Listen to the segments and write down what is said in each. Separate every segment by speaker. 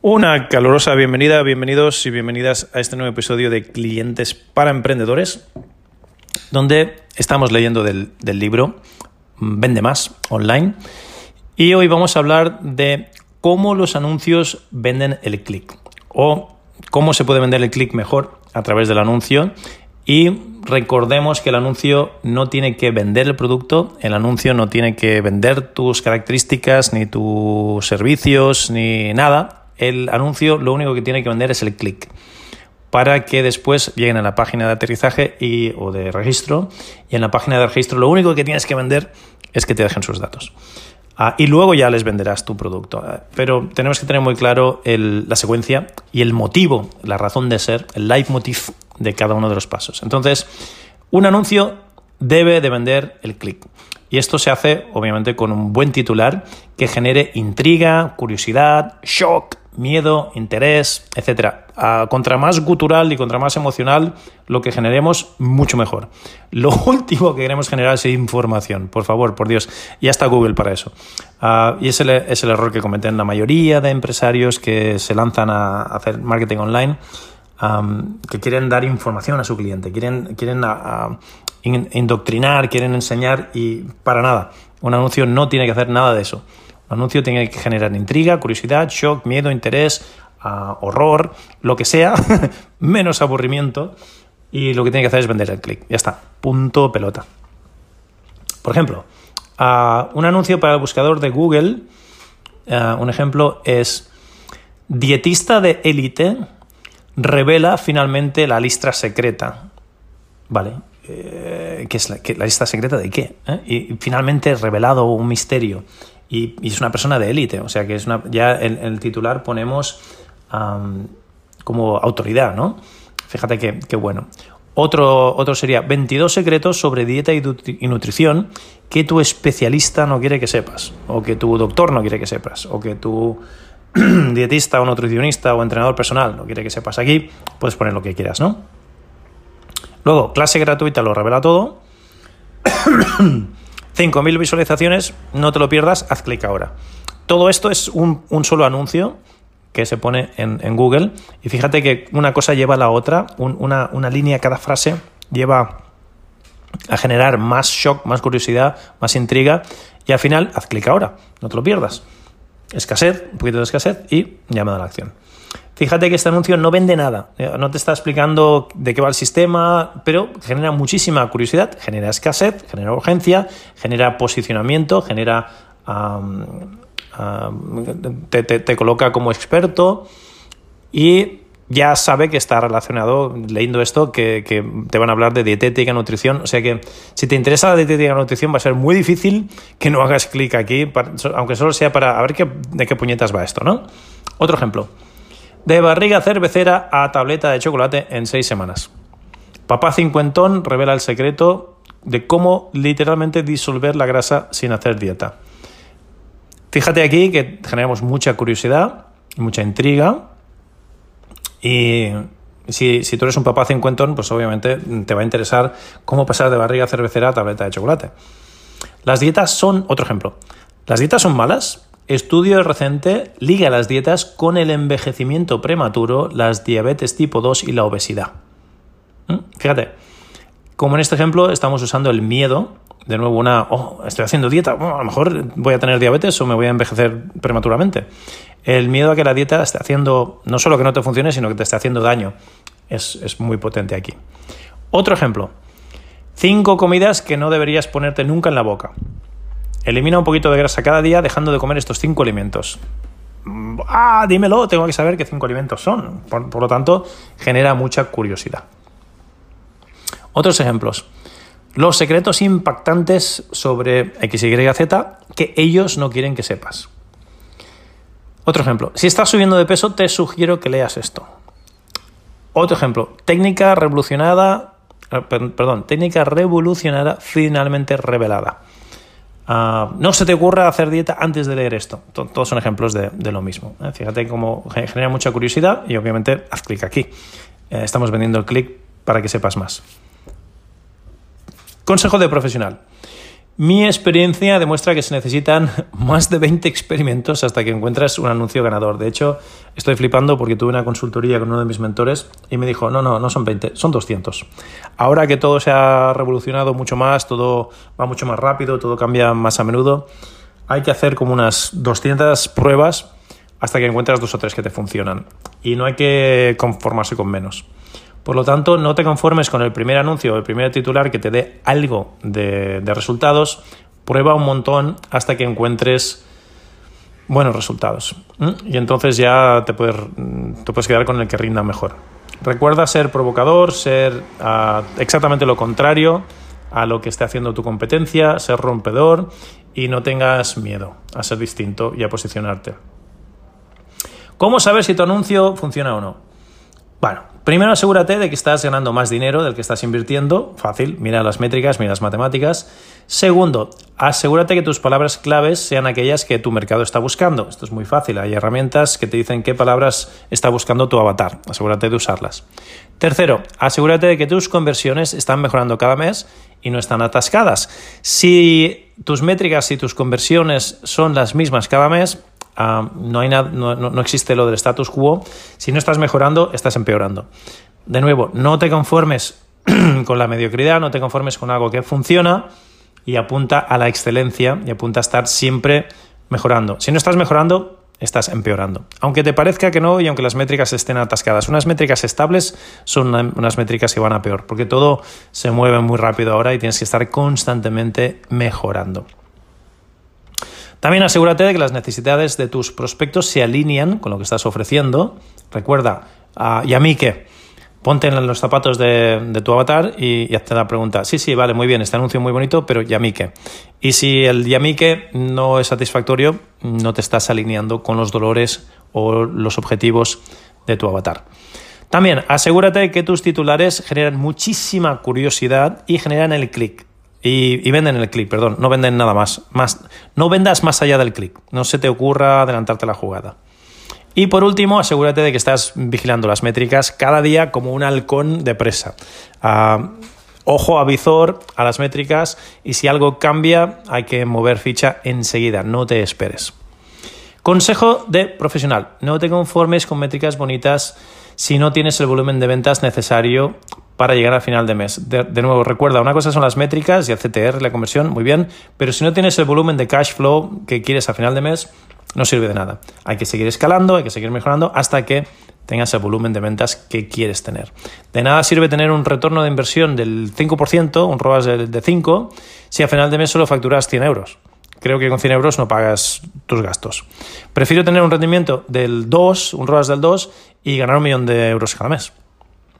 Speaker 1: Una calurosa bienvenida, bienvenidos y bienvenidas a este nuevo episodio de Clientes para Emprendedores, donde estamos leyendo del, libro Vende más online. Y hoy vamos a hablar de cómo los anuncios venden el clic o cómo se puede vender el clic mejor a través del anuncio. Y recordemos que el anuncio no tiene que vender el producto, el anuncio no tiene que vender tus características, ni tus servicios, ni nada el anuncio lo único que tiene que vender es el clic para que después lleguen a la página de aterrizaje y, o de registro y en la página de registro lo único que tienes que vender es que te dejen sus datos. Ah, y luego ya les venderás tu producto. Ah, pero tenemos que tener muy claro la secuencia y el motivo, la razón de ser, el leitmotiv de cada uno de los pasos. Entonces, un anuncio debe de vender el clic. Y esto se hace, obviamente, con un buen titular que genere intriga, curiosidad, shock, miedo, interés, etc. contra más gutural y contra más emocional lo que generemos, mucho mejor. Lo último que queremos generar es información, por favor, por Dios. Ya está Google para eso. Ah, y es el, es el error que cometen la mayoría de empresarios que se lanzan a hacer marketing online. que quieren dar información a su cliente, quieren, quieren indoctrinar, quieren enseñar y para nada. Un anuncio no tiene que hacer nada de eso. Un anuncio tiene que generar intriga, curiosidad, shock, miedo, interés, ah, horror, lo que sea, menos aburrimiento. Y lo que tiene que hacer es vender el clic. Ya está. Punto pelota. Por ejemplo, ah, un anuncio para el buscador de Google, ah, un ejemplo es dietista de élite revela finalmente la lista secreta. Vale. Eh, ¿Qué es la, lista secreta de qué? ¿Eh? Y, y finalmente revelado un misterio y, es una persona de élite, o sea que es una, ya en, el titular ponemos como autoridad, ¿no? Fíjate qué bueno. Otro, otro sería 22 secretos sobre dieta y nutrición que tu especialista no quiere que sepas, o que tu doctor no quiere que sepas, o que tu dietista o nutricionista o entrenador personal no quiere que sepas. Aquí puedes poner lo que quieras, ¿no? Luego, clase gratuita lo revela todo. 5.000 visualizaciones, no te lo pierdas, haz clic ahora. Todo esto es un, solo anuncio que se pone en, Google y fíjate que una cosa lleva a la otra, una, una línea, cada frase lleva a generar más shock, más curiosidad, más intriga y al final haz clic ahora, no te lo pierdas. Escasez, un poquito de escasez y llamada a la acción. Fíjate que este anuncio no vende nada, eh, no te está explicando de qué va el sistema, pero genera muchísima curiosidad, genera escasez, genera urgencia, genera posicionamiento, genera... te, coloca como experto y ya sabe que está relacionado, leyendo esto, que, te van a hablar de dietética, nutrición. O sea que si te interesa la dietética y nutrición va a ser muy difícil que no hagas clic aquí, aunque solo sea para a ver qué, de qué puñetas va esto, ¿no? Otro ejemplo. De barriga cervecera a tableta de chocolate en seis semanas. Papá cincuentón revela el secreto de cómo literalmente disolver la grasa sin hacer dieta. Fíjate aquí que generamos mucha curiosidad, mucha intriga y si, si, tú eres un papá cincuentón, pues obviamente te va a interesar cómo pasar de barriga cervecera a tableta de chocolate. Las dietas son, otro ejemplo, las dietas son malas Estudio reciente liga las dietas con el envejecimiento prematuro, las diabetes tipo 2 y la obesidad. ¿Mm? Fíjate, como en este ejemplo estamos usando el miedo, de nuevo una, oh, estoy haciendo dieta, a lo mejor voy a tener diabetes o me voy a envejecer prematuramente. El miedo a que la dieta esté haciendo, no solo que no te funcione, sino que te esté haciendo daño, es, es muy potente aquí. Otro ejemplo, cinco comidas que no deberías ponerte nunca en la boca. Elimina un poquito de grasa cada día dejando de comer estos cinco alimentos. Ah, dímelo, tengo que saber qué cinco alimentos son. Por, lo tanto, genera mucha curiosidad. Otros ejemplos. Los secretos impactantes sobre X, Y, Z que ellos no quieren que sepas. Otro ejemplo, si estás subiendo de peso, te sugiero que leas esto. Otro ejemplo, técnica revolucionada, eh, perdón, técnica revolucionada finalmente revelada. Ah, no se te ocurra hacer dieta antes de leer esto. Todos son ejemplos de, lo mismo. ¿eh? Fíjate cómo genera mucha curiosidad y obviamente haz clic aquí. Eh, estamos vendiendo el clic para que sepas más. Consejo de profesional. Mi experiencia demuestra que se necesitan más de 20 experimentos hasta que encuentras un anuncio ganador. De hecho, estoy flipando porque tuve una consultoría con uno de mis mentores y me dijo, no, no, no son 20, son 200. Ahora que todo se ha revolucionado mucho más, todo va mucho más rápido, todo cambia más a menudo, hay que hacer como unas 200 pruebas hasta que encuentras dos o tres que te funcionan. Y no hay que conformarse con menos. Por lo tanto, no te conformes con el primer anuncio o el primer titular que te dé algo de, resultados. Prueba un montón hasta que encuentres buenos resultados. Y entonces ya te puedes, te puedes quedar con el que rinda mejor. Recuerda ser provocador, ser ah, exactamente lo contrario a lo que esté haciendo tu competencia, ser rompedor y no tengas miedo a ser distinto y a posicionarte. ¿Cómo saber si tu anuncio funciona o no? Bueno, primero asegúrate de que estás ganando más dinero del que estás invirtiendo. Fácil, mira las métricas, mira las matemáticas. Segundo, asegúrate que tus palabras claves sean aquellas que tu mercado está buscando. Esto es muy fácil, hay herramientas que te dicen qué palabras está buscando tu avatar. Asegúrate de usarlas. Tercero, asegúrate de que tus conversiones están mejorando cada mes y no están atascadas. Si tus métricas y tus conversiones son las mismas cada mes, Ah, no, hay nada, no, existe lo del status quo. Si no estás mejorando, estás empeorando. De nuevo, no te conformes con la mediocridad, no te conformes con algo que funciona y apunta a la excelencia y apunta a estar siempre mejorando. Si no estás mejorando, estás empeorando. Aunque te parezca que no y aunque las métricas estén atascadas, unas métricas estables son unas métricas que van a peor, porque todo se mueve muy rápido ahora y tienes que estar constantemente mejorando. También asegúrate de que las necesidades de tus prospectos se alinean con lo que estás ofreciendo. Recuerda, ¿y a? Ponte en los zapatos de, tu avatar y, hazte la pregunta. Sí, sí, vale, muy bien, este anuncio muy bonito, pero ¿y? Y si el ¿y no es satisfactorio, no te estás alineando con los dolores o los objetivos de tu avatar. También asegúrate de que tus titulares generan muchísima curiosidad y generan el clic. Y, venden el clic, perdón, no venden nada más, más. No vendas más allá del clic, no se te ocurra adelantarte la jugada. Y por último, asegúrate de que estás vigilando las métricas cada día como un halcón de presa. Ah, ojo a visor a las métricas y si algo cambia hay que mover ficha enseguida, no te esperes. Consejo de profesional, no te conformes con métricas bonitas si no tienes el volumen de ventas necesario para llegar al final de mes. De, nuevo, recuerda, una cosa son las métricas y el CTR, la conversión, muy bien, pero si no tienes el volumen de cash flow que quieres al final de mes, no sirve de nada. Hay que seguir escalando, hay que seguir mejorando hasta que tengas el volumen de ventas que quieres tener. De nada sirve tener un retorno de inversión del 5%, un ROAS de 5, si al final de mes solo facturas 100 euros. Creo que con 100 euros no pagas tus gastos. Prefiero tener un rendimiento del 2, un ROAS del 2 y ganar un millón de euros cada mes.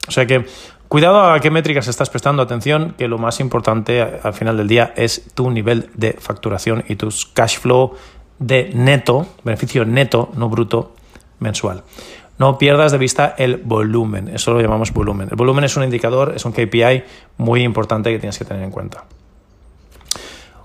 Speaker 1: O sea que Cuidado a qué métricas estás prestando atención, que lo más importante al final del día es tu nivel de facturación y tus cash flow de neto, beneficio neto, no bruto, mensual. No pierdas de vista el volumen, eso lo llamamos volumen. El volumen es un indicador, es un KPI muy importante que tienes que tener en cuenta.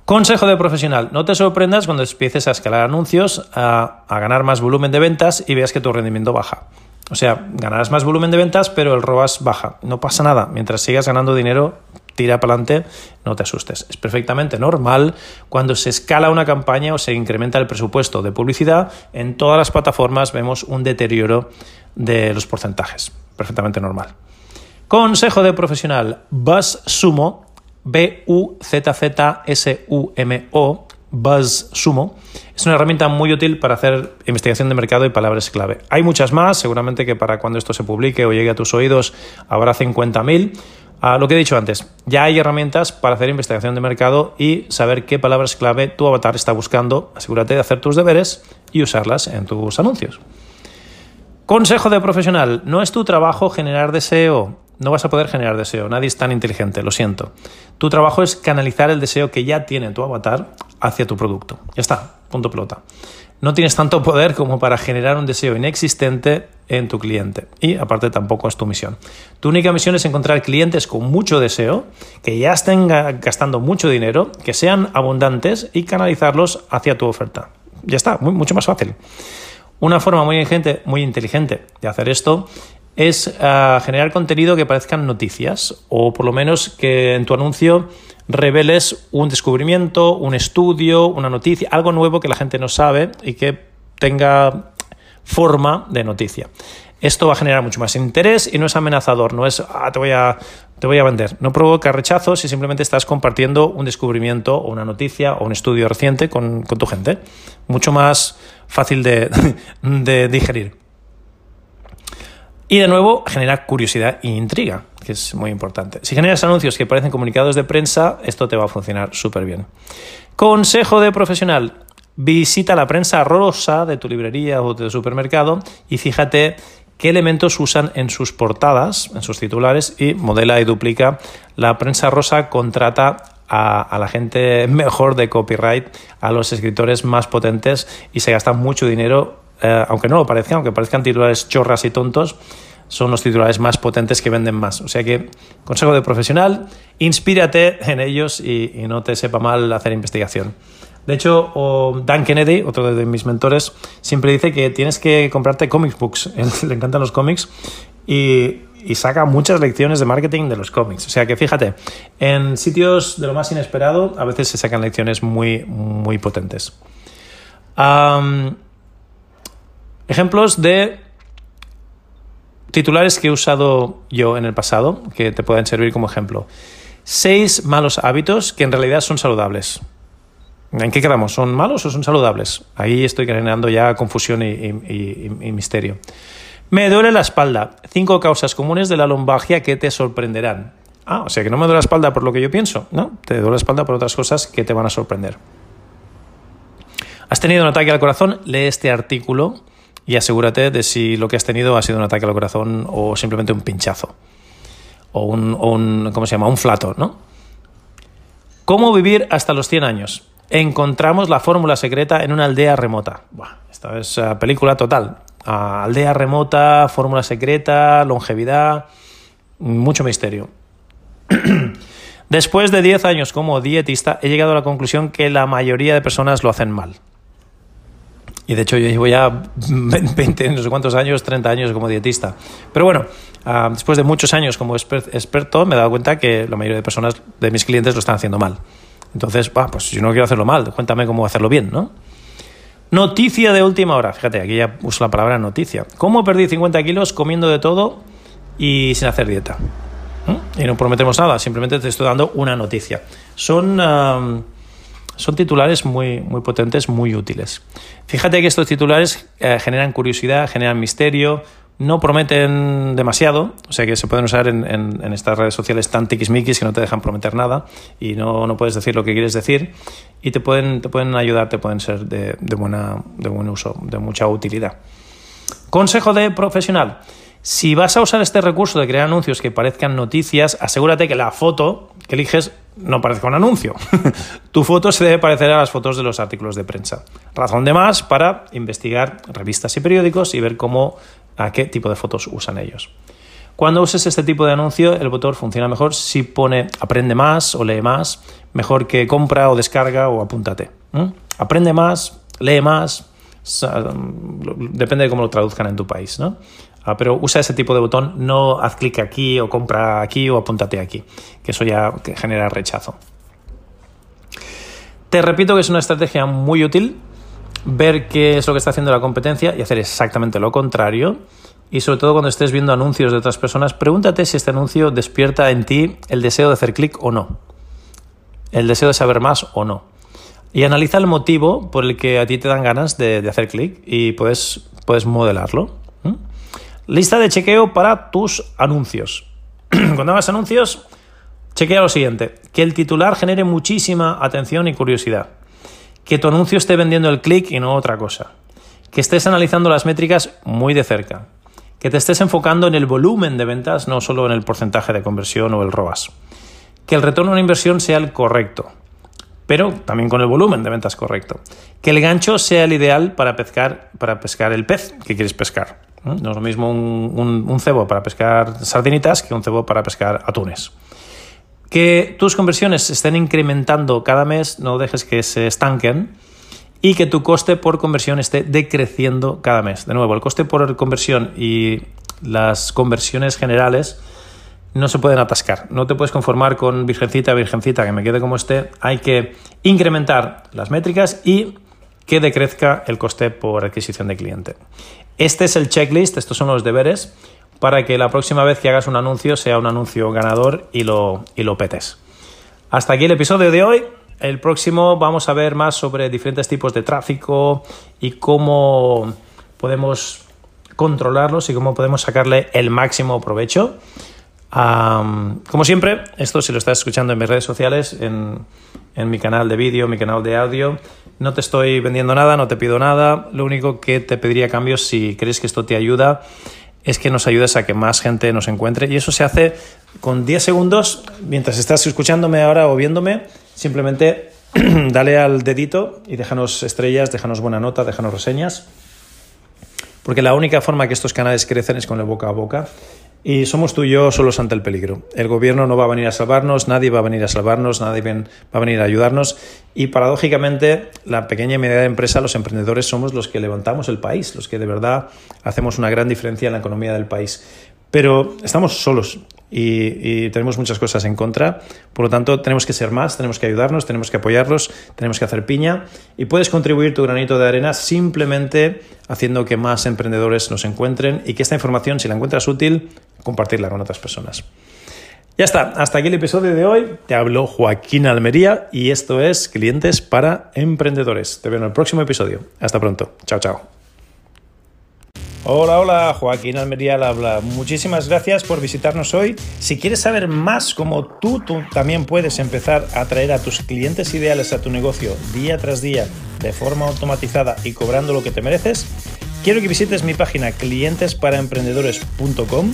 Speaker 1: Consejo de profesional, no te sorprendas cuando empieces a escalar anuncios, a, a ganar más volumen de ventas y veas que tu rendimiento baja. O sea, ganarás más volumen de ventas, pero el ROAS baja. No pasa nada. Mientras sigas ganando dinero, tira para adelante, no te asustes. Es perfectamente normal cuando se escala una campaña o se incrementa el presupuesto de publicidad. En todas las plataformas vemos un deterioro de los porcentajes. Perfectamente normal. Consejo de profesional. BuzzSumo, B-U-Z-Z-S-U-M-O, BuzzSumo, es una herramienta muy útil para hacer investigación de mercado y palabras clave. Hay muchas más, seguramente que para cuando esto se publique o llegue a tus oídos habrá 50.000. A lo que he dicho antes, ya hay herramientas para hacer investigación de mercado y saber qué palabras clave tu avatar está buscando. Asegúrate de hacer tus deberes y usarlas en tus anuncios. Consejo de profesional, no es tu trabajo generar deseo, no vas a poder generar deseo. Nadie es tan inteligente, lo siento. Tu trabajo es canalizar el deseo que ya tiene tu avatar hacia tu producto. Ya está, punto pelota. No tienes tanto poder como para generar un deseo inexistente en tu cliente. Y aparte tampoco es tu misión. Tu única misión es encontrar clientes con mucho deseo, que ya estén gastando mucho dinero, que sean abundantes y canalizarlos hacia tu oferta. Ya está, mucho más fácil. Una forma muy inteligente, muy inteligente de hacer esto es ah, generar contenido que parezcan noticias o por lo menos que en tu anuncio reveles un descubrimiento, un estudio, una noticia, algo nuevo que la gente no sabe y que tenga forma de noticia. Esto va a generar mucho más interés y no es amenazador, no es ah, te, voy a, te voy a vender. No provoca rechazo si simplemente estás compartiendo un descubrimiento o una noticia o un estudio reciente con, tu gente. Mucho más fácil de, de digerir. Y de nuevo, genera curiosidad e intriga, que es muy importante. Si generas anuncios que parecen comunicados de prensa, esto te va a funcionar súper bien. Consejo de profesional. Visita la prensa rosa de tu librería o de tu supermercado y fíjate qué elementos usan en sus portadas, en sus titulares y modela y duplica. La prensa rosa contrata a, la gente mejor de copyright, a los escritores más potentes y se gasta mucho dinero eh, aunque no lo parezca, aunque parezcan titulares chorras y tontos, son los titulares más potentes que venden más. O sea que, consejo de profesional, inspírate en ellos y, no te sepa mal hacer investigación. De hecho, Dan Kennedy, otro de mis mentores, siempre dice que tienes que comprarte comic books. le encantan los cómics y, saca muchas lecciones de marketing de los cómics. O sea que fíjate, en sitios de lo más inesperado a veces se sacan lecciones muy, muy potentes. Ejemplos de titulares que he usado yo en el pasado, que te pueden servir como ejemplo. Seis malos hábitos que en realidad son saludables. ¿En qué quedamos? ¿Son malos o son saludables? Ahí estoy generando ya confusión y, misterio. Me duele la espalda. Cinco causas comunes de la lumbalgia que te sorprenderán. Ah, o sea que no me duele la espalda por lo que yo pienso. No, te duele la espalda por otras cosas que te van a sorprender. ¿Has tenido un ataque al corazón? Lee este artículo y asegúrate de si lo que has tenido ha sido un ataque al corazón o simplemente un pinchazo o un, ¿cómo se llama? Un flato, ¿no? ¿Cómo vivir hasta los 100 años? Encontramos la fórmula secreta en una aldea remota. esta es uh, película total. Ah, aldea remota, fórmula secreta, longevidad, mucho misterio. Después de 10 años como dietista, he llegado a la conclusión que la mayoría de personas lo hacen mal. Y de hecho yo llevo ya 20, no sé cuántos años, 30 años como dietista. Pero bueno, ah, después de muchos años como experto me he dado cuenta que la mayoría de personas, de mis clientes, lo están haciendo mal. Entonces, pues yo no quiero hacerlo mal, cuéntame cómo hacerlo bien, ¿no? Noticia de última hora. Fíjate, aquí ya uso la palabra noticia. ¿Cómo perdí 50 kilos comiendo de todo y sin hacer dieta? ¿Mm? Y no prometemos nada, simplemente te estoy dando una noticia. Son... Son titulares muy, muy potentes, muy útiles. Fíjate que estos titulares eh, generan curiosidad, generan misterio, no prometen demasiado, o sea que se pueden usar en, estas redes sociales tan tiquismiquis que no te dejan prometer nada y no, no, puedes decir lo que quieres decir y te pueden, te pueden ayudar, te pueden ser de, de, buena, de buen uso, de mucha utilidad. Consejo de profesional. Si vas a usar este recurso de crear anuncios que parezcan noticias, asegúrate que la foto que eliges no parezca un anuncio. tu foto se debe parecer a las fotos de los artículos de prensa. Razón de más para investigar revistas y periódicos y ver cómo, a qué tipo de fotos usan ellos. Cuando uses este tipo de anuncio, el botón funciona mejor si pone aprende más o lee más, mejor que compra o descarga o apúntate. Aprende más, lee más, depende de cómo lo traduzcan en tu país, ¿no? Ah, pero usa ese tipo de botón, no haz clic aquí o compra aquí o apúntate aquí, que eso ya genera rechazo. Te repito que es una estrategia muy útil ver qué es lo que está haciendo la competencia y hacer exactamente lo contrario. Y sobre todo cuando estés viendo anuncios de otras personas, pregúntate si este anuncio despierta en ti el deseo de hacer clic o no. El deseo de saber más o no. Y analiza el motivo por el que a ti te dan ganas de, hacer clic y puedes, puedes modelarlo. Lista de chequeo para tus anuncios. Cuando hagas anuncios, chequea lo siguiente. Que el titular genere muchísima atención y curiosidad. Que tu anuncio esté vendiendo el clic y no otra cosa. Que estés analizando las métricas muy de cerca. que te estés enfocando en el volumen de ventas, no solo en el porcentaje de conversión o el ROAS. Que el retorno a una inversión sea el correcto, pero también con el volumen de ventas correcto. Que el gancho sea el ideal para pescar, para pescar el pez que quieres pescar. No es lo mismo un, cebo para pescar sardinitas que un cebo para pescar atunes. Que tus conversiones estén incrementando cada mes, no dejes que se estanquen y que tu coste por conversión esté decreciendo cada mes. De nuevo, el coste por conversión y las conversiones generales no se pueden atascar. No te puedes conformar con virgencita, virgencita, que me quede como esté. Hay que incrementar las métricas y que decrezca el coste por adquisición de cliente. Este es el checklist, estos son los deberes para que la próxima vez que hagas un anuncio sea un anuncio ganador y lo, y lo petes. Hasta aquí el episodio de hoy. El próximo vamos a ver más sobre diferentes tipos de tráfico y cómo podemos controlarlos y cómo podemos sacarle el máximo provecho como siempre, esto si lo estás escuchando en mis redes sociales, en, mi canal de vídeo, mi canal de audio, no te estoy vendiendo nada, no te pido nada. Lo único que te pediría cambio, si crees que esto te ayuda, es que nos ayudes a que más gente nos encuentre. Y eso se hace con 10 segundos, mientras estás escuchándome ahora o viéndome, simplemente dale al dedito y déjanos estrellas, déjanos buena nota, déjanos reseñas. Porque la única forma que estos canales crecen es con el boca a boca. Y somos tú y yo solos ante el peligro. El gobierno no va a venir a salvarnos, nadie va a venir a salvarnos, nadie va a venir a ayudarnos. Y paradójicamente, la pequeña y media empresa, los emprendedores, somos los que levantamos el país, los que de verdad hacemos una gran diferencia en la economía del país. Pero estamos solos y, tenemos muchas cosas en contra. Por lo tanto, tenemos que ser más, tenemos que ayudarnos, tenemos que apoyarlos, tenemos que hacer piña y puedes contribuir tu granito de arena simplemente haciendo que más emprendedores nos encuentren y que esta información, si la encuentras útil, compartirla con otras personas. Ya está, hasta aquí el episodio de hoy. Te habló Joaquín Almería y esto es Clientes para Emprendedores. Te veo en el próximo episodio. Hasta pronto. Chao, chao. Hola, hola, Joaquín Almería. Muchísimas gracias por visitarnos hoy. Si quieres saber más cómo tú, tú también puedes empezar a atraer a tus clientes ideales a tu negocio día tras día de forma automatizada y cobrando lo que te mereces, quiero que visites mi página clientesparaemprendedores.com